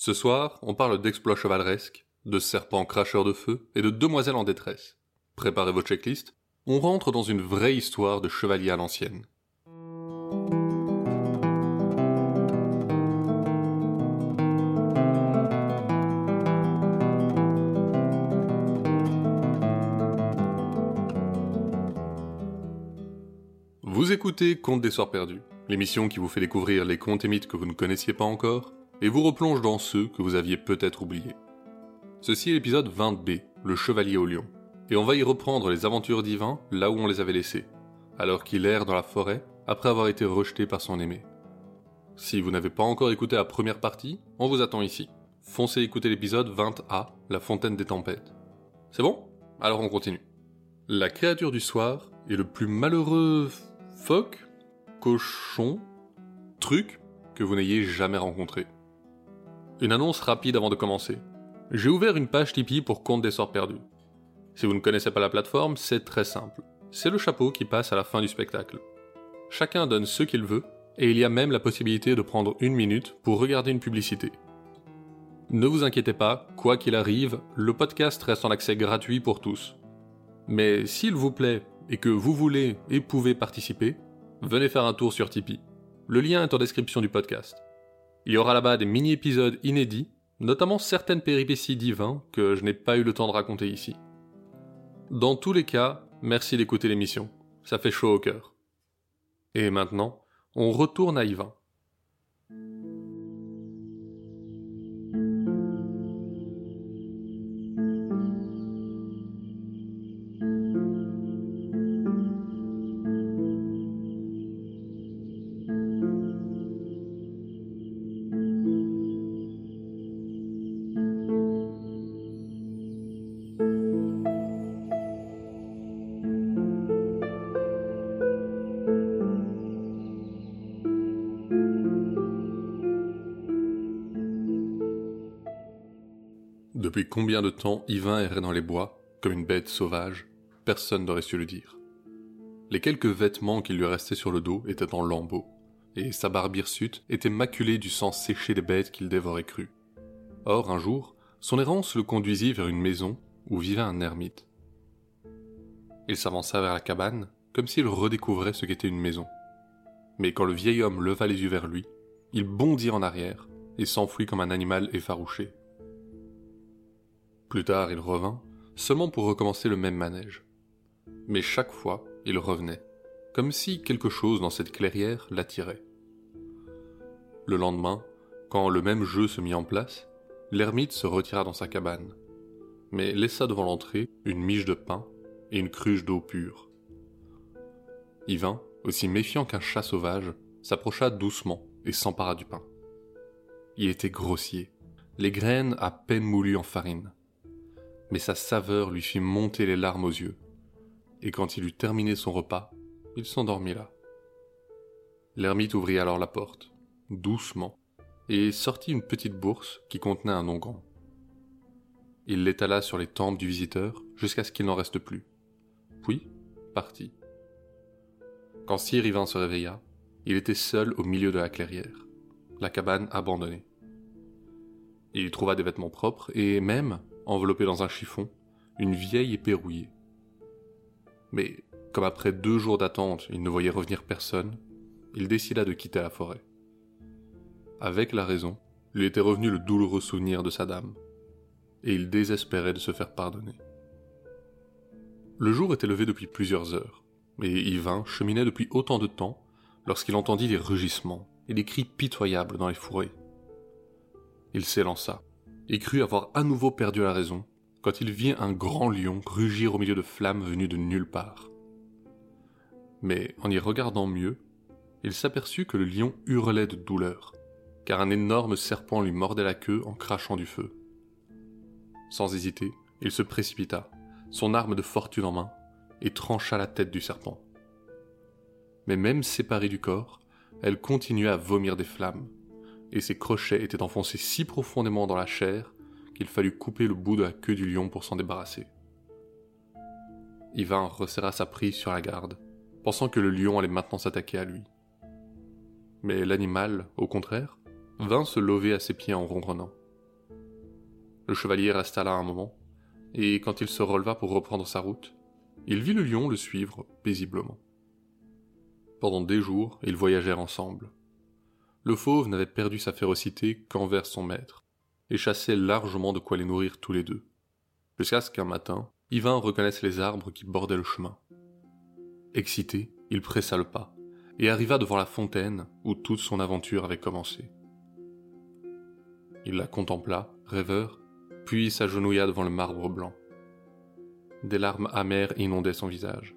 Ce soir, on parle d'exploits chevaleresques, de serpents cracheurs de feu et de demoiselles en détresse. Préparez vos checklists, on rentre dans une vraie histoire de chevalier à l'ancienne. Vous écoutez Contes des Soirs Perdus, l'émission qui vous fait découvrir les contes et mythes que vous ne connaissiez pas encore et vous replonge dans ceux que vous aviez peut-être oubliés. Ceci est l'épisode 20B, le Chevalier au Lion, et on va y reprendre les aventures d'Ivan là où on les avait laissées, alors qu'il erre dans la forêt après avoir été rejeté par son aimé. Si vous n'avez pas encore écouté la première partie, on vous attend ici. Foncez écouter l'épisode 20A, La Fontaine des Tempêtes. C'est bon? Alors on continue. La créature du soir est le plus malheureux phoque, cochon, truc que vous n'ayez jamais rencontré. Une annonce rapide avant de commencer. J'ai ouvert une page Tipeee pour Compte des Sorts Perdus. Si vous ne connaissez pas la plateforme, c'est très simple. C'est le chapeau qui passe à la fin du spectacle. Chacun donne ce qu'il veut, et il y a même la possibilité de prendre une minute pour regarder une publicité. Ne vous inquiétez pas, quoi qu'il arrive, le podcast reste en accès gratuit pour tous. Mais s'il vous plaît, et que vous voulez et pouvez participer, venez faire un tour sur Tipeee. Le lien est en description du podcast. Il y aura là-bas des mini-épisodes inédits, notamment certaines péripéties divins que je n'ai pas eu le temps de raconter ici. Dans tous les cas, merci d'écouter l'émission, ça fait chaud au cœur. Et maintenant, on retourne à Yvain. Combien de temps Yvain errait dans les bois, comme une bête sauvage, personne n'aurait su le dire. Les quelques vêtements qui lui restaient sur le dos étaient en lambeaux, et sa barbe hirsute était maculée du sang séché des bêtes qu'il dévorait crues. Or, un jour, son errance le conduisit vers une maison où vivait un ermite. Il s'avança vers la cabane, comme s'il redécouvrait ce qu'était une maison. Mais quand le vieil homme leva les yeux vers lui, il bondit en arrière et s'enfuit comme un animal effarouché. Plus tard, il revint, seulement pour recommencer le même manège. Mais chaque fois, il revenait, comme si quelque chose dans cette clairière l'attirait. Le lendemain, quand le même jeu se mit en place, l'ermite se retira dans sa cabane, mais laissa devant l'entrée une miche de pain et une cruche d'eau pure. Yvain, aussi méfiant qu'un chat sauvage, s'approcha doucement et s'empara du pain. Il était grossier, les graines à peine moulues en farine mais sa saveur lui fit monter les larmes aux yeux, et quand il eut terminé son repas, il s'endormit là. L'ermite ouvrit alors la porte, doucement, et sortit une petite bourse qui contenait un onguent. Il l'étala sur les tempes du visiteur jusqu'à ce qu'il n'en reste plus, puis partit. Quand Sir Yvain se réveilla, il était seul au milieu de la clairière, la cabane abandonnée. Il trouva des vêtements propres et même enveloppé dans un chiffon, une vieille épée rouillée. Mais, comme après deux jours d'attente, il ne voyait revenir personne, il décida de quitter la forêt. Avec la raison, lui était revenu le douloureux souvenir de sa dame, et il désespérait de se faire pardonner. Le jour était levé depuis plusieurs heures, et Yvain cheminait depuis autant de temps lorsqu'il entendit des rugissements et des cris pitoyables dans les fourrés. Il s'élança, et crut avoir à nouveau perdu la raison quand il vit un grand lion rugir au milieu de flammes venues de nulle part. Mais en y regardant mieux, il s'aperçut que le lion hurlait de douleur, car un énorme serpent lui mordait la queue en crachant du feu. Sans hésiter, il se précipita, son arme de fortune en main, et trancha la tête du serpent. Mais même séparée du corps, elle continuait à vomir des flammes, et ses crochets étaient enfoncés si profondément dans la chair qu'il fallut couper le bout de la queue du lion pour s'en débarrasser. Yvain resserra sa prise sur la garde, pensant que le lion allait maintenant s'attaquer à lui. Mais l'animal, au contraire, vint se lever à ses pieds en ronronnant, Le chevalier resta là un moment, et quand il se releva pour reprendre sa route, il vit le lion le suivre paisiblement. Pendant des jours, ils voyagèrent ensemble. Le fauve n'avait perdu sa férocité qu'envers son maître, et chassait largement de quoi les nourrir tous les deux, jusqu'à ce qu'un matin, Yvain reconnaisse les arbres qui bordaient le chemin. Excité, il pressa le pas, et arriva devant la fontaine où toute son aventure avait commencé. Il la contempla, rêveur, puis s'agenouilla devant le marbre blanc. Des larmes amères inondaient son visage.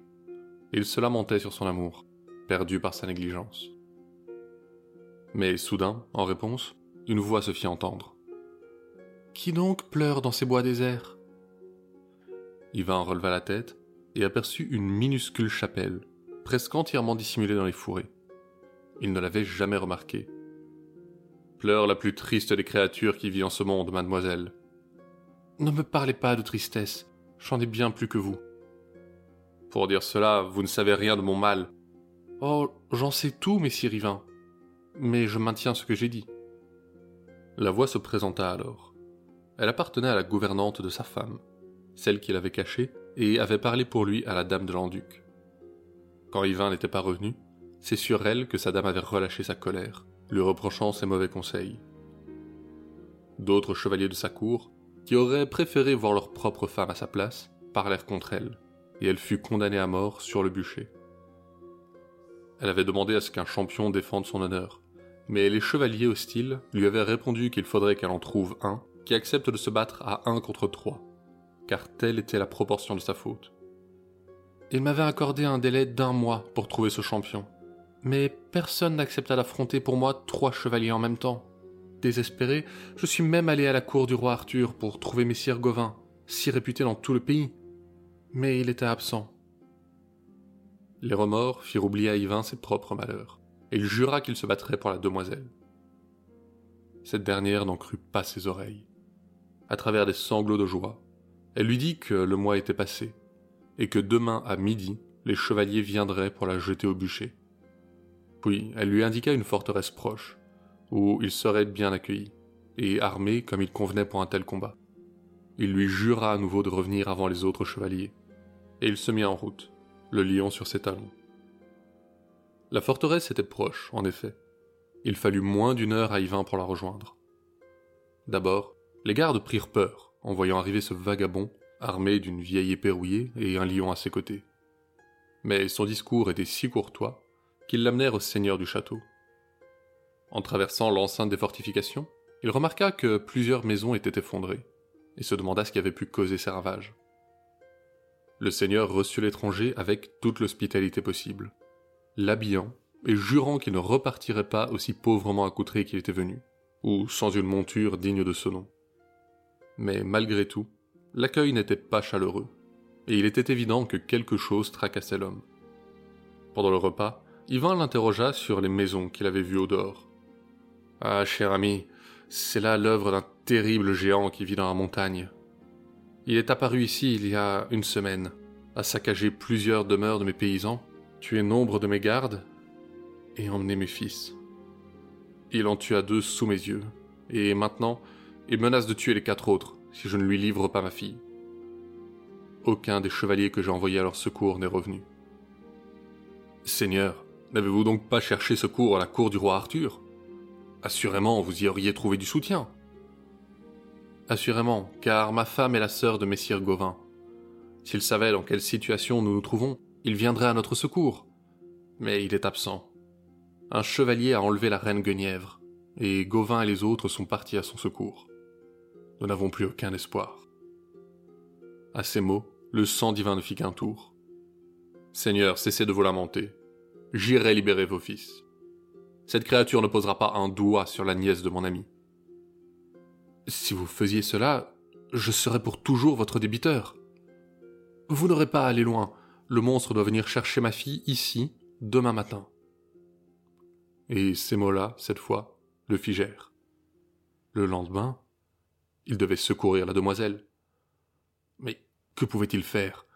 Il se lamentait sur son amour, perdu par sa négligence. Mais soudain, en réponse, une voix se fit entendre. Qui donc pleure dans ces bois déserts? Yvain releva la tête et aperçut une minuscule chapelle, presque entièrement dissimulée dans les fourrés. Il ne l'avait jamais remarquée. Pleure la plus triste des créatures qui vit en ce monde, mademoiselle. Ne me parlez pas de tristesse, j'en ai bien plus que vous. Pour dire cela, vous ne savez rien de mon mal. Oh, j'en sais tout, messire Yvain. Mais je maintiens ce que j'ai dit. La voix se présenta alors. Elle appartenait à la gouvernante de sa femme, celle qu'il avait cachée, et avait parlé pour lui à la dame de l'Anduc. Quand Yvain n'était pas revenu, c'est sur elle que sa dame avait relâché sa colère, lui reprochant ses mauvais conseils. D'autres chevaliers de sa cour, qui auraient préféré voir leur propre femme à sa place, parlèrent contre elle, et elle fut condamnée à mort sur le bûcher. Elle avait demandé à ce qu'un champion défende son honneur, mais les chevaliers hostiles lui avaient répondu qu'il faudrait qu'elle en trouve un qui accepte de se battre à un contre trois, car telle était la proportion de sa faute. Il m'avait accordé un délai d'un mois pour trouver ce champion, mais personne n'accepta d'affronter pour moi trois chevaliers en même temps. Désespéré, je suis même allé à la cour du roi Arthur pour trouver Messire Gauvin, si réputé dans tout le pays. Mais il était absent. Les remords firent oublier à Yvain ses propres malheurs, et il jura qu'il se battrait pour la demoiselle. Cette dernière n'en crut pas ses oreilles. À travers des sanglots de joie, elle lui dit que le mois était passé, et que demain à midi, les chevaliers viendraient pour la jeter au bûcher. Puis elle lui indiqua une forteresse proche, où il serait bien accueilli, et armé comme il convenait pour un tel combat. Il lui jura à nouveau de revenir avant les autres chevaliers, et il se mit en route le lion sur ses talons. La forteresse était proche, en effet. Il fallut moins d'une heure à Yvain pour la rejoindre. D'abord, les gardes prirent peur en voyant arriver ce vagabond armé d'une vieille épée rouillée et un lion à ses côtés. Mais son discours était si courtois qu'ils l'amenèrent au seigneur du château. En traversant l'enceinte des fortifications, il remarqua que plusieurs maisons étaient effondrées, et se demanda ce qui avait pu causer ces ravages le seigneur reçut l'étranger avec toute l'hospitalité possible, l'habillant et jurant qu'il ne repartirait pas aussi pauvrement accoutré qu'il était venu, ou sans une monture digne de ce nom. Mais malgré tout, l'accueil n'était pas chaleureux, et il était évident que quelque chose tracassait l'homme. Pendant le repas, Yvain l'interrogea sur les maisons qu'il avait vues au dehors. Ah, cher ami, c'est là l'œuvre d'un terrible géant qui vit dans la montagne. Il est apparu ici il y a une semaine, a saccagé plusieurs demeures de mes paysans, tué nombre de mes gardes et emmené mes fils. Il en tua deux sous mes yeux, et maintenant, il menace de tuer les quatre autres si je ne lui livre pas ma fille. Aucun des chevaliers que j'ai envoyés à leur secours n'est revenu. Seigneur, n'avez-vous donc pas cherché secours à la cour du roi Arthur? Assurément, vous y auriez trouvé du soutien. Assurément, car ma femme est la sœur de Messire Gauvin. S'il savait dans quelle situation nous nous trouvons, il viendrait à notre secours. Mais il est absent. Un chevalier a enlevé la reine Guenièvre, et Gauvin et les autres sont partis à son secours. Nous n'avons plus aucun espoir. À ces mots, le sang divin ne fit qu'un tour. Seigneur, cessez de vous lamenter. J'irai libérer vos fils. Cette créature ne posera pas un doigt sur la nièce de mon ami. Si vous faisiez cela, je serais pour toujours votre débiteur. Vous n'aurez pas à aller loin. Le monstre doit venir chercher ma fille ici, demain matin. Et ces mots-là, cette fois, le figèrent. Le lendemain, il devait secourir la demoiselle. Mais que pouvait-il faire?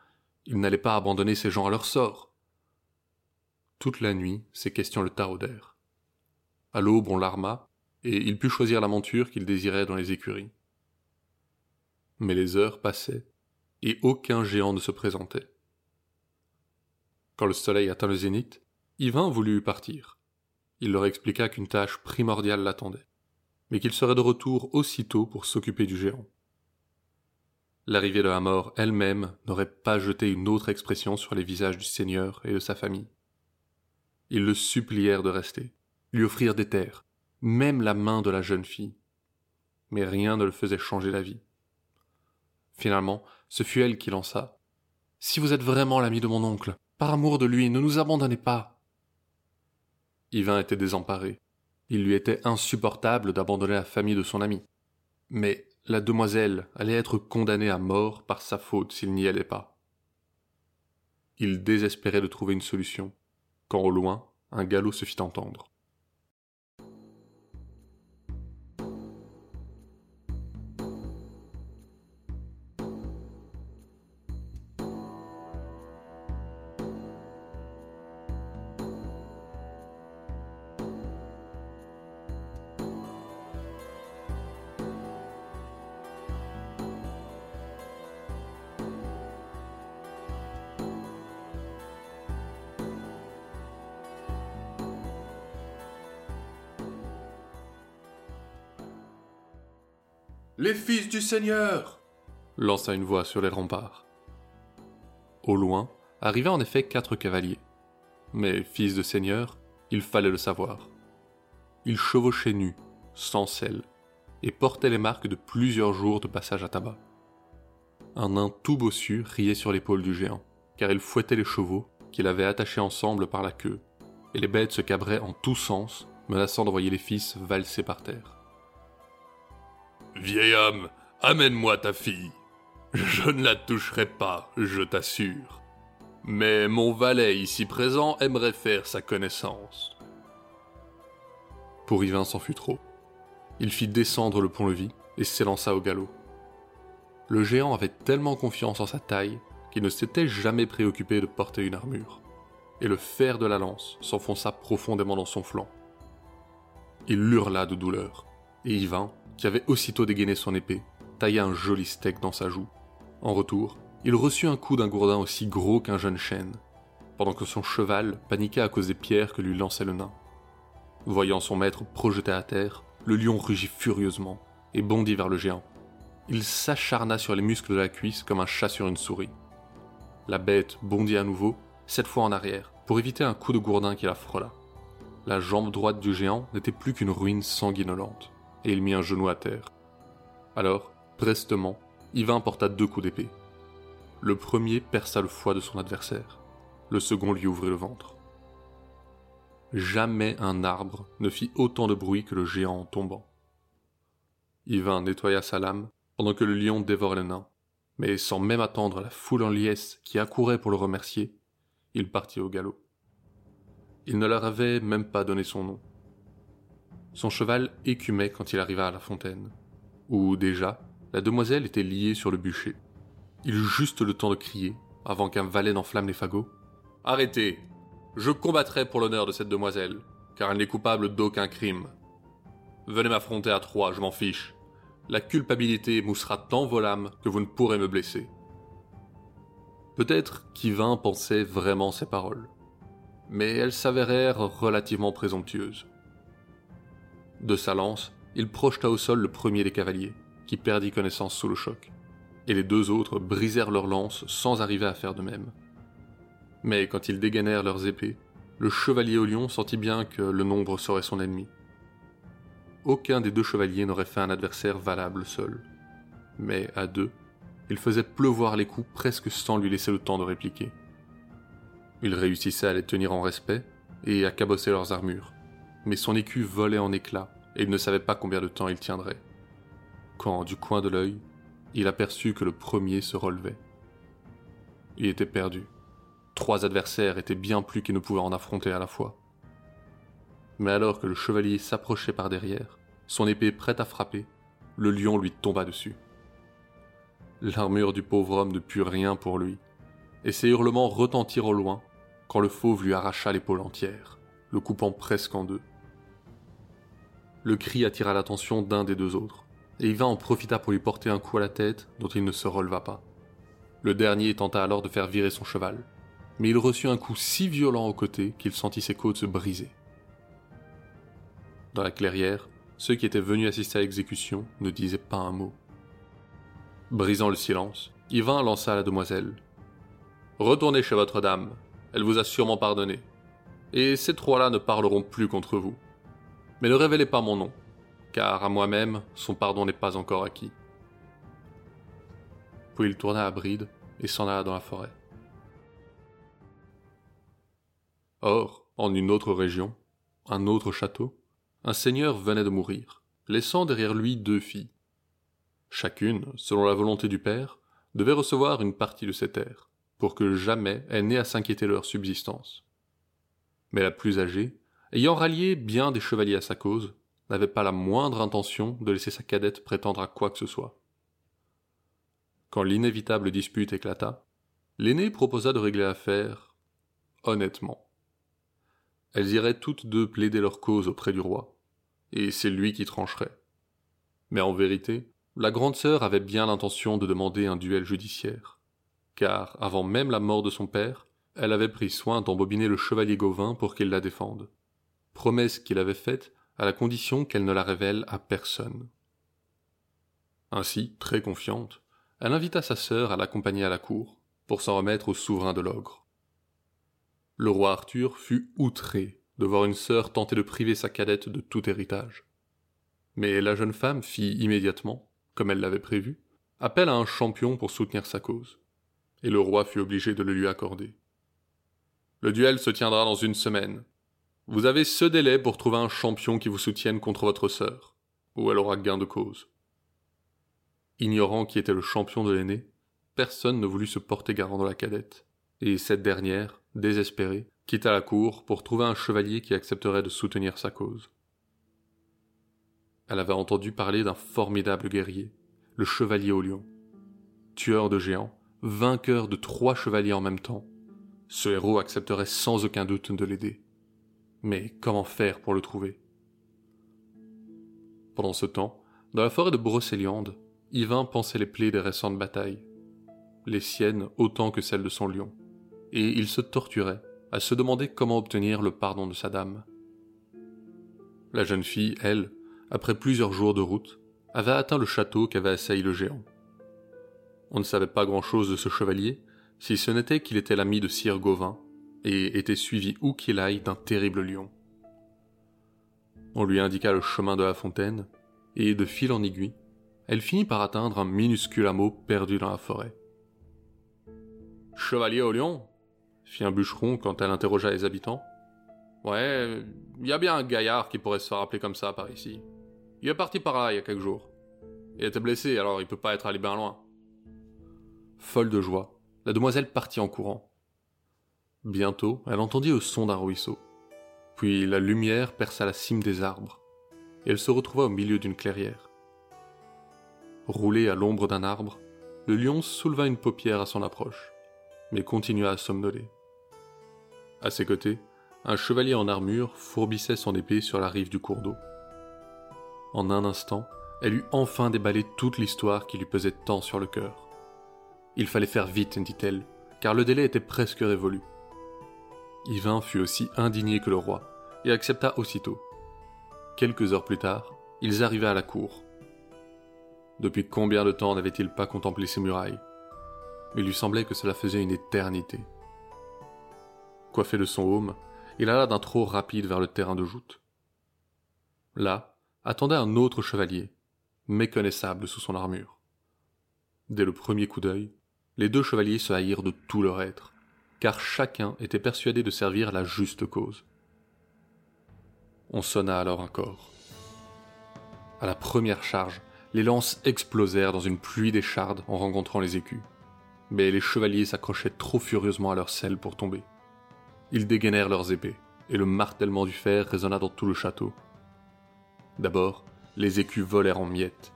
Il n'allait pas abandonner ces gens à leur sort. Toute la nuit, ces questions le taraudèrent. À l'aube, on l'arma, et il put choisir la monture qu'il désirait dans les écuries. Mais les heures passaient, et aucun géant ne se présentait. Quand le soleil atteint le zénith, Yvain voulut partir. Il leur expliqua qu'une tâche primordiale l'attendait, mais qu'il serait de retour aussitôt pour s'occuper du géant. L'arrivée de la mort elle-même n'aurait pas jeté une autre expression sur les visages du Seigneur et de sa famille. Ils le supplièrent de rester, lui offrirent des terres, même la main de la jeune fille. Mais rien ne le faisait changer la vie. Finalement, ce fut elle qui lança. Si vous êtes vraiment l'ami de mon oncle, par amour de lui, ne nous abandonnez pas. Yvain était désemparé. Il lui était insupportable d'abandonner la famille de son ami. Mais la demoiselle allait être condamnée à mort par sa faute s'il n'y allait pas. Il désespérait de trouver une solution, quand au loin un galop se fit entendre. Les fils du Seigneur lança une voix sur les remparts. Au loin arrivaient en effet quatre cavaliers. Mais fils de seigneur, il fallait le savoir. Ils chevauchaient nus, sans selle, et portaient les marques de plusieurs jours de passage à tabac. Un nain tout bossu riait sur l'épaule du géant, car il fouettait les chevaux qu'il avait attachés ensemble par la queue, et les bêtes se cabraient en tous sens, menaçant d'envoyer les fils valser par terre. Vieil homme, amène-moi ta fille. Je ne la toucherai pas, je t'assure. Mais mon valet ici présent aimerait faire sa connaissance. Pour Yvain, c'en fut trop. Il fit descendre le pont-levis et s'élança au galop. Le géant avait tellement confiance en sa taille qu'il ne s'était jamais préoccupé de porter une armure, et le fer de la lance s'enfonça profondément dans son flanc. Il hurla de douleur, et Yvain, qui avait aussitôt dégainé son épée, tailla un joli steak dans sa joue. En retour, il reçut un coup d'un gourdin aussi gros qu'un jeune chêne, pendant que son cheval paniquait à cause des pierres que lui lançait le nain. Voyant son maître projeté à terre, le lion rugit furieusement et bondit vers le géant. Il s'acharna sur les muscles de la cuisse comme un chat sur une souris. La bête bondit à nouveau, cette fois en arrière, pour éviter un coup de gourdin qui la frôla. La jambe droite du géant n'était plus qu'une ruine sanguinolente et il mit un genou à terre. Alors, prestement, Yvain porta deux coups d'épée. Le premier perça le foie de son adversaire, le second lui ouvrit le ventre. Jamais un arbre ne fit autant de bruit que le géant en tombant. Yvain nettoya sa lame pendant que le lion dévorait le nain, mais sans même attendre la foule en liesse qui accourait pour le remercier, il partit au galop. Il ne leur avait même pas donné son nom. Son cheval écumait quand il arriva à la fontaine, où déjà la demoiselle était liée sur le bûcher. Il eut juste le temps de crier, avant qu'un valet n'enflamme les fagots. Arrêtez Je combattrai pour l'honneur de cette demoiselle, car elle n'est coupable d'aucun crime. Venez m'affronter à trois, je m'en fiche. La culpabilité moussera tant vos lames que vous ne pourrez me blesser. Peut-être qu'Yvain pensait vraiment ces paroles, mais elles s'avérèrent relativement présomptueuses. De sa lance, il projeta au sol le premier des cavaliers, qui perdit connaissance sous le choc, et les deux autres brisèrent leurs lances sans arriver à faire de même. Mais quand ils dégainèrent leurs épées, le chevalier au lion sentit bien que le nombre serait son ennemi. Aucun des deux chevaliers n'aurait fait un adversaire valable seul. Mais à deux, il faisait pleuvoir les coups presque sans lui laisser le temps de répliquer. Il réussissait à les tenir en respect et à cabosser leurs armures, mais son écu volait en éclats, et il ne savait pas combien de temps il tiendrait. Quand, du coin de l'œil, il aperçut que le premier se relevait. Il était perdu. Trois adversaires étaient bien plus qu'il ne pouvait en affronter à la fois. Mais alors que le chevalier s'approchait par derrière, son épée prête à frapper, le lion lui tomba dessus. L'armure du pauvre homme ne put rien pour lui, et ses hurlements retentirent au loin quand le fauve lui arracha l'épaule entière, le coupant presque en deux. Le cri attira l'attention d'un des deux autres, et Yvain en profita pour lui porter un coup à la tête dont il ne se releva pas. Le dernier tenta alors de faire virer son cheval, mais il reçut un coup si violent au côté qu'il sentit ses côtes se briser. Dans la clairière, ceux qui étaient venus assister à l'exécution ne disaient pas un mot. Brisant le silence, Yvain lança à la demoiselle. Retournez chez votre dame, elle vous a sûrement pardonné. Et ces trois-là ne parleront plus contre vous. Mais ne révélez pas mon nom, car à moi-même, son pardon n'est pas encore acquis. Puis il tourna à bride et s'en alla dans la forêt. Or, en une autre région, un autre château, un seigneur venait de mourir, laissant derrière lui deux filles. Chacune, selon la volonté du père, devait recevoir une partie de ses terres pour que jamais elle n'ait à s'inquiéter de leur subsistance. Mais la plus âgée, ayant rallié bien des chevaliers à sa cause, n'avait pas la moindre intention de laisser sa cadette prétendre à quoi que ce soit. Quand l'inévitable dispute éclata, l'aînée proposa de régler l'affaire honnêtement. Elles iraient toutes deux plaider leur cause auprès du roi, et c'est lui qui trancherait. Mais en vérité, la grande sœur avait bien l'intention de demander un duel judiciaire car, avant même la mort de son père, elle avait pris soin d'embobiner le chevalier Gauvin pour qu'il la défende. Promesse qu'il avait faite à la condition qu'elle ne la révèle à personne. Ainsi, très confiante, elle invita sa sœur à l'accompagner à la cour, pour s'en remettre au souverain de l'ogre. Le roi Arthur fut outré de voir une sœur tenter de priver sa cadette de tout héritage. Mais la jeune femme fit immédiatement, comme elle l'avait prévu, appel à un champion pour soutenir sa cause et le roi fut obligé de le lui accorder. Le duel se tiendra dans une semaine. Vous avez ce délai pour trouver un champion qui vous soutienne contre votre sœur, ou elle aura gain de cause. Ignorant qui était le champion de l'aîné, personne ne voulut se porter garant de la cadette, et cette dernière, désespérée, quitta la cour pour trouver un chevalier qui accepterait de soutenir sa cause. Elle avait entendu parler d'un formidable guerrier, le chevalier au lion. Tueur de géants, vainqueur de trois chevaliers en même temps. Ce héros accepterait sans aucun doute de l'aider. Mais comment faire pour le trouver? Pendant ce temps, dans la forêt de Brocéliande, Yvain pensait les plaies des récentes batailles, les siennes autant que celles de son lion, et il se torturait à se demander comment obtenir le pardon de sa dame. La jeune fille, elle, après plusieurs jours de route, avait atteint le château qu'avait assailli le géant. On ne savait pas grand-chose de ce chevalier, si ce n'était qu'il était l'ami de Sire Gauvin, et était suivi où qu'il aille d'un terrible lion. On lui indiqua le chemin de la fontaine, et de fil en aiguille, elle finit par atteindre un minuscule hameau perdu dans la forêt. Chevalier au lion? fit un bûcheron quand elle interrogea les habitants. Ouais, il y a bien un gaillard qui pourrait se faire appeler comme ça par ici. Il est parti par là il y a quelques jours. Il était blessé, alors il peut pas être allé bien loin. Folle de joie, la demoiselle partit en courant. Bientôt, elle entendit le son d'un ruisseau. Puis la lumière perça la cime des arbres, et elle se retrouva au milieu d'une clairière. Roulé à l'ombre d'un arbre, le lion souleva une paupière à son approche, mais continua à somnoler. À ses côtés, un chevalier en armure fourbissait son épée sur la rive du cours d'eau. En un instant, elle eut enfin déballé toute l'histoire qui lui pesait tant sur le cœur. Il fallait faire vite, dit-elle, car le délai était presque révolu. Yvain fut aussi indigné que le roi, et accepta aussitôt. Quelques heures plus tard, ils arrivaient à la cour. Depuis combien de temps n'avait-il pas contemplé ces murailles? Il lui semblait que cela faisait une éternité. Coiffé de son aume, il alla d'un trot rapide vers le terrain de joute. Là, attendait un autre chevalier, méconnaissable sous son armure. Dès le premier coup d'œil, les deux chevaliers se haïrent de tout leur être, car chacun était persuadé de servir la juste cause. On sonna alors un corps. À la première charge, les lances explosèrent dans une pluie d'échardes en rencontrant les écus. Mais les chevaliers s'accrochaient trop furieusement à leur selle pour tomber. Ils dégainèrent leurs épées, et le martèlement du fer résonna dans tout le château. D'abord, les écus volèrent en miettes.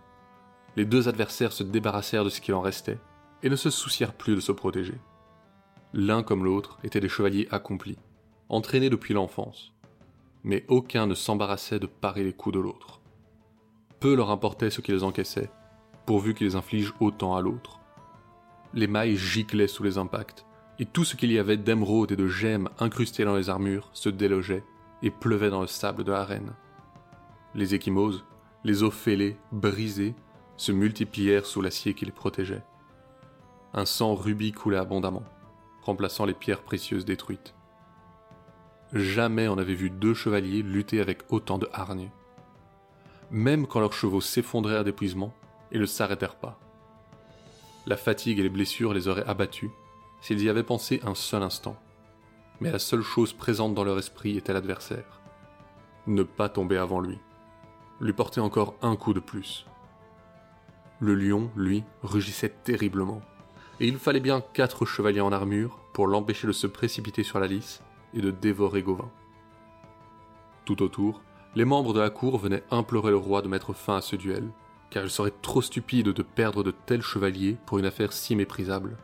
Les deux adversaires se débarrassèrent de ce qu'il en restait, et ne se soucièrent plus de se protéger. L'un comme l'autre étaient des chevaliers accomplis, entraînés depuis l'enfance, mais aucun ne s'embarrassait de parer les coups de l'autre. peu leur importait ce qu'ils encaissaient, pourvu qu'ils infligent autant à l'autre. Les mailles giclaient sous les impacts, et tout ce qu'il y avait d'émeraudes et de gemmes incrustées dans les armures se délogeait et pleuvait dans le sable de l'arène. Les échymoses, les os fêlés, brisés, se multiplièrent sous l'acier qui les protégeait. Un sang rubis coulait abondamment, remplaçant les pierres précieuses détruites. Jamais on n'avait vu deux chevaliers lutter avec autant de hargne. Même quand leurs chevaux s'effondrèrent d'épuisement, ils ne s'arrêtèrent pas. La fatigue et les blessures les auraient abattus s'ils y avaient pensé un seul instant. Mais la seule chose présente dans leur esprit était l'adversaire. Ne pas tomber avant lui. Lui porter encore un coup de plus. Le lion, lui, rugissait terriblement, et il fallait bien quatre chevaliers en armure l'empêcher de se précipiter sur la lisse et de dévorer Gauvin. Tout autour, les membres de la cour venaient implorer le roi de mettre fin à ce duel, car il serait trop stupide de perdre de tels chevaliers pour une affaire si méprisable.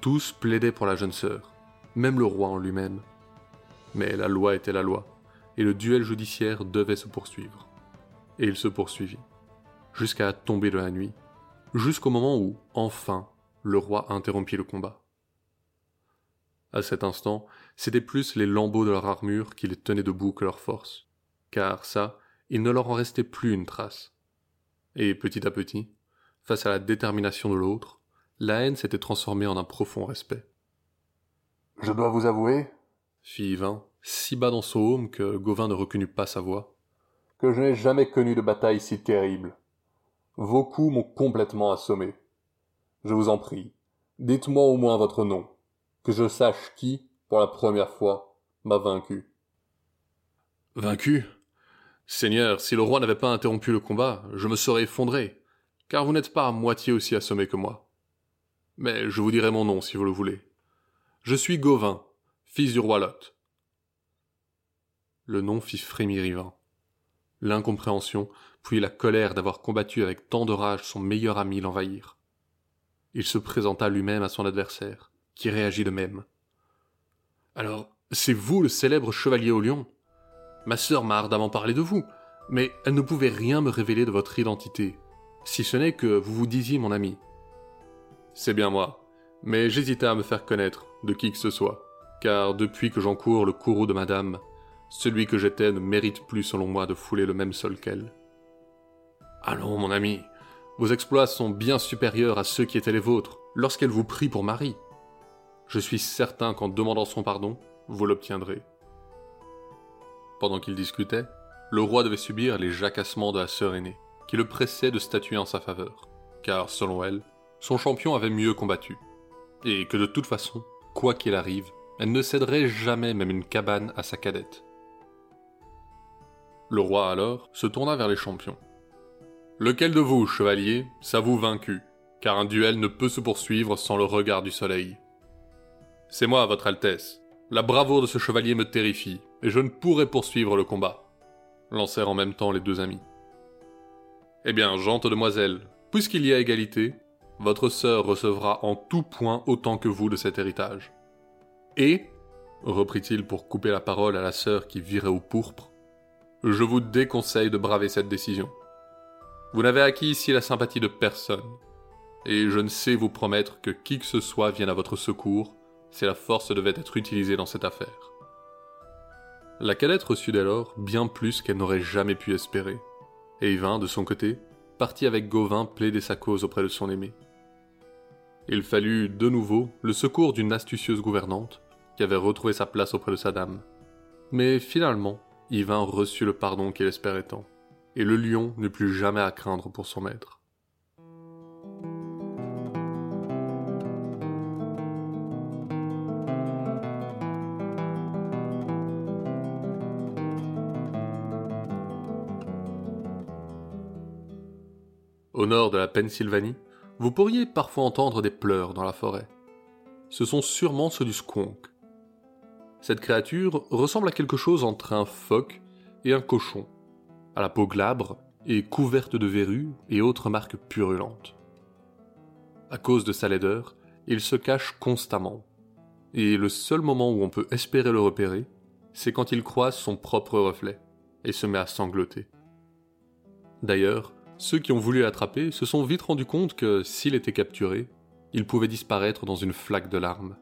Tous plaidaient pour la jeune sœur, même le roi en lui-même. Mais la loi était la loi, et le duel judiciaire devait se poursuivre. Et il se poursuivit, jusqu'à la tombée de la nuit, jusqu'au moment où, enfin, le roi interrompit le combat. À cet instant, c'était plus les lambeaux de leur armure qui les tenaient debout que leur force, car ça, il ne leur en restait plus une trace. Et petit à petit, face à la détermination de l'autre, la haine s'était transformée en un profond respect. Je dois vous avouer, fit Yvain, si bas dans son home que Gauvin ne reconnut pas sa voix, que je n'ai jamais connu de bataille si terrible. Vos coups m'ont complètement assommé. Je vous en prie, dites-moi au moins votre nom, que je sache qui, pour la première fois, m'a vaincu. Vaincu? Seigneur, si le roi n'avait pas interrompu le combat, je me serais effondré, car vous n'êtes pas à moitié aussi assommé que moi. Mais je vous dirai mon nom si vous le voulez. Je suis Gauvin, fils du roi Lot. Le nom fit frémir Yvain. L'incompréhension, puis la colère d'avoir combattu avec tant de rage son meilleur ami l'envahirent. Il se présenta lui-même à son adversaire, qui réagit de même. Alors, c'est vous le célèbre chevalier au lion? Ma sœur m'a ardemment parlé de vous, mais elle ne pouvait rien me révéler de votre identité, si ce n'est que vous vous disiez mon ami. C'est bien moi, mais j'hésitais à me faire connaître de qui que ce soit, car depuis que j'encours le courroux de madame, celui que j'étais ne mérite plus selon moi de fouler le même sol qu'elle. Allons, mon ami, vos exploits sont bien supérieurs à ceux qui étaient les vôtres lorsqu'elle vous prit pour mari. Je suis certain qu'en demandant son pardon, vous l'obtiendrez. Pendant qu'ils discutaient, le roi devait subir les jacassements de la sœur aînée, qui le pressait de statuer en sa faveur, car, selon elle, son champion avait mieux combattu, et que de toute façon, quoi qu'il arrive, elle ne céderait jamais même une cabane à sa cadette. Le roi alors se tourna vers les champions. Lequel de vous, chevalier, s'avoue vaincu, car un duel ne peut se poursuivre sans le regard du soleil? C'est moi, votre Altesse. La bravoure de ce chevalier me terrifie, et je ne pourrai poursuivre le combat. Lancèrent en même temps les deux amis. Eh bien, gente demoiselle, puisqu'il y a égalité, votre sœur recevra en tout point autant que vous de cet héritage. Et, reprit-il pour couper la parole à la sœur qui virait au pourpre, je vous déconseille de braver cette décision. Vous n'avez acquis ici la sympathie de personne, et je ne sais vous promettre que qui que ce soit vienne à votre secours si la force devait être utilisée dans cette affaire. La cadette reçut dès lors bien plus qu'elle n'aurait jamais pu espérer, et Yvain, de son côté, partit avec Gauvin plaider sa cause auprès de son aimé. Il fallut de nouveau le secours d'une astucieuse gouvernante qui avait retrouvé sa place auprès de sa dame. Mais finalement, Yvain reçut le pardon qu'il espérait tant et le lion n'eut plus jamais à craindre pour son maître. Au nord de la Pennsylvanie, vous pourriez parfois entendre des pleurs dans la forêt. Ce sont sûrement ceux du skunk. Cette créature ressemble à quelque chose entre un phoque et un cochon à la peau glabre et couverte de verrues et autres marques purulentes. À cause de sa laideur, il se cache constamment, et le seul moment où on peut espérer le repérer, c'est quand il croise son propre reflet et se met à sangloter. D'ailleurs, ceux qui ont voulu l'attraper se sont vite rendus compte que s'il était capturé, il pouvait disparaître dans une flaque de larmes.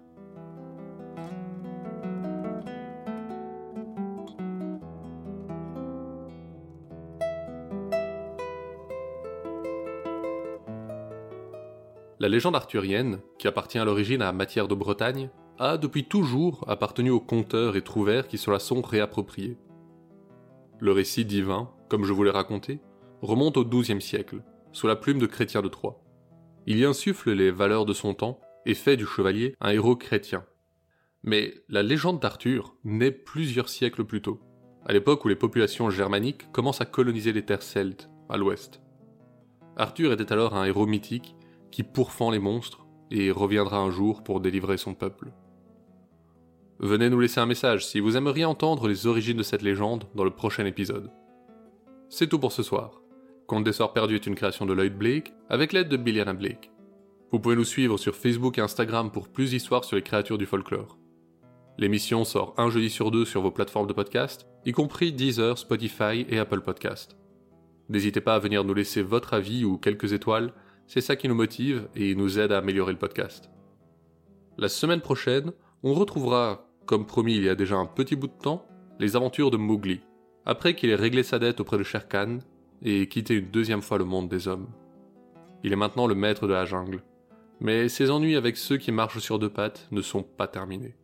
La légende arthurienne, qui appartient à l'origine à Matière de Bretagne, a depuis toujours appartenu aux conteurs et trouvères qui se la sont réappropriés. Le récit divin, comme je vous l'ai raconté, remonte au XIIe siècle, sous la plume de Chrétien de Troyes. Il y insuffle les valeurs de son temps et fait du chevalier un héros chrétien. Mais la légende d'Arthur naît plusieurs siècles plus tôt, à l'époque où les populations germaniques commencent à coloniser les terres celtes, à l'ouest. Arthur était alors un héros mythique qui pourfend les monstres et reviendra un jour pour délivrer son peuple. Venez nous laisser un message si vous aimeriez entendre les origines de cette légende dans le prochain épisode. C'est tout pour ce soir. Conte des Sorts Perdus est une création de Lloyd Blake avec l'aide de Billiana Blake. Vous pouvez nous suivre sur Facebook et Instagram pour plus d'histoires sur les créatures du folklore. L'émission sort un jeudi sur deux sur vos plateformes de podcast, y compris Deezer, Spotify et Apple Podcast. N'hésitez pas à venir nous laisser votre avis ou quelques étoiles c'est ça qui nous motive et nous aide à améliorer le podcast. La semaine prochaine, on retrouvera, comme promis il y a déjà un petit bout de temps, les aventures de Mowgli, après qu'il ait réglé sa dette auprès de Shere Khan et quitté une deuxième fois le monde des hommes. Il est maintenant le maître de la jungle, mais ses ennuis avec ceux qui marchent sur deux pattes ne sont pas terminés.